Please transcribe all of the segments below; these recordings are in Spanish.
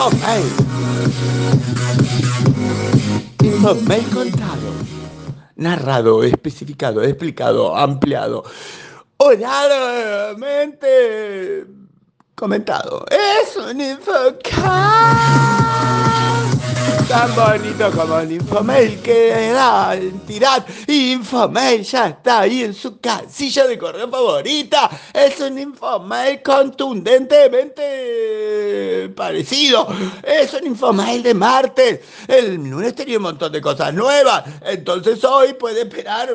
Infomail. Infomail contado. Narrado, especificado, explicado, ampliado. Oralmente comentado. Es un infocast tan bonito como el Infomail que da en tirad. Infomail ya está ahí en su casilla de correo favorita. Es un Infomail contundentemente parecido. Es un Infomail de martes. El lunes tenía un montón de cosas nuevas. Entonces hoy puede esperar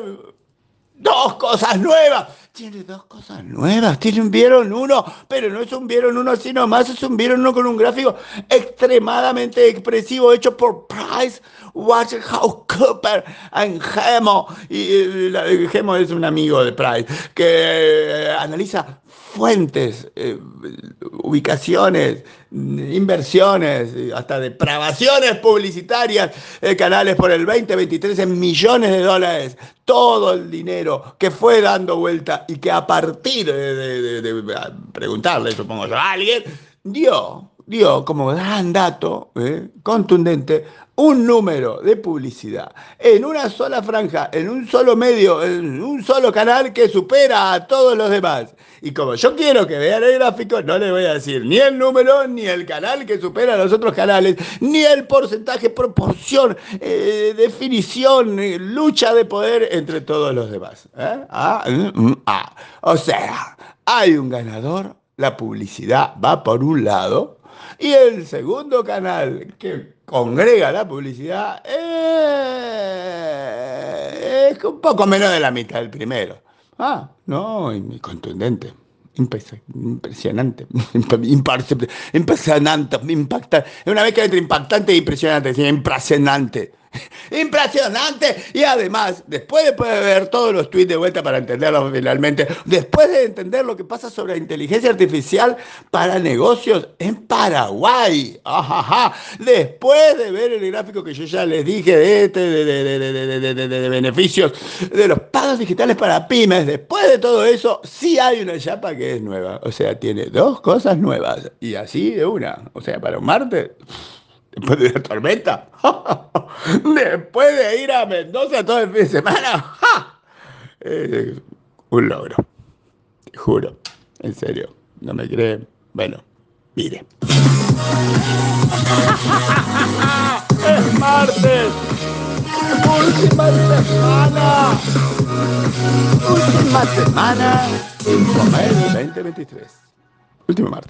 dos cosas nuevas. Tiene dos cosas nuevas. Tiene un vieron uno, pero no es un vieron uno así nomás, es un vieron uno con un gráfico extremadamente expresivo hecho por Price Waterhouse Cooper en Gemo. Y, Gemo es un amigo de Price que eh, analiza fuentes, eh, ubicaciones, inversiones, hasta depravaciones publicitarias, eh, canales por el 2023 en millones de dólares, todo el dinero que fue dando vuelta y que a partir de, preguntarle, supongo a alguien, dio, dio como gran dato eh, contundente un número de publicidad en una sola franja, en un solo medio, en un solo canal que supera a todos los demás. Y como yo quiero que vean el gráfico, no les voy a decir ni el número, ni el canal que supera a los otros canales, ni el porcentaje, proporción, eh, definición, eh, lucha de poder entre todos los demás. ¿eh? Ah, mm, mm, ah. O sea, hay un ganador, la publicidad va por un lado, y el segundo canal que congrega la publicidad es un poco menos de la mitad del primero. Ah, no, y contundente. Impresionante, impresionante, impresionante, impactante. Una vez que entre impactante e impresionante, impresionante. Impresionante. Y además, después de poder ver todos los tweets de vuelta para entenderlo finalmente, después de entender lo que pasa sobre la inteligencia artificial para negocios en Paraguay, después de ver el gráfico que yo ya les dije de, este, de, beneficios de los pagos digitales para pymes, después de todo eso, sí hay una chapa que es nueva. O sea, tiene dos cosas nuevas. Y así de una. O sea, para un martes después de la tormenta, después de ir a Mendoza todo el fin de semana, un logro, te juro, en serio, no me creen, bueno, mire. es martes, última semana, última semana. Comer 2023, último martes.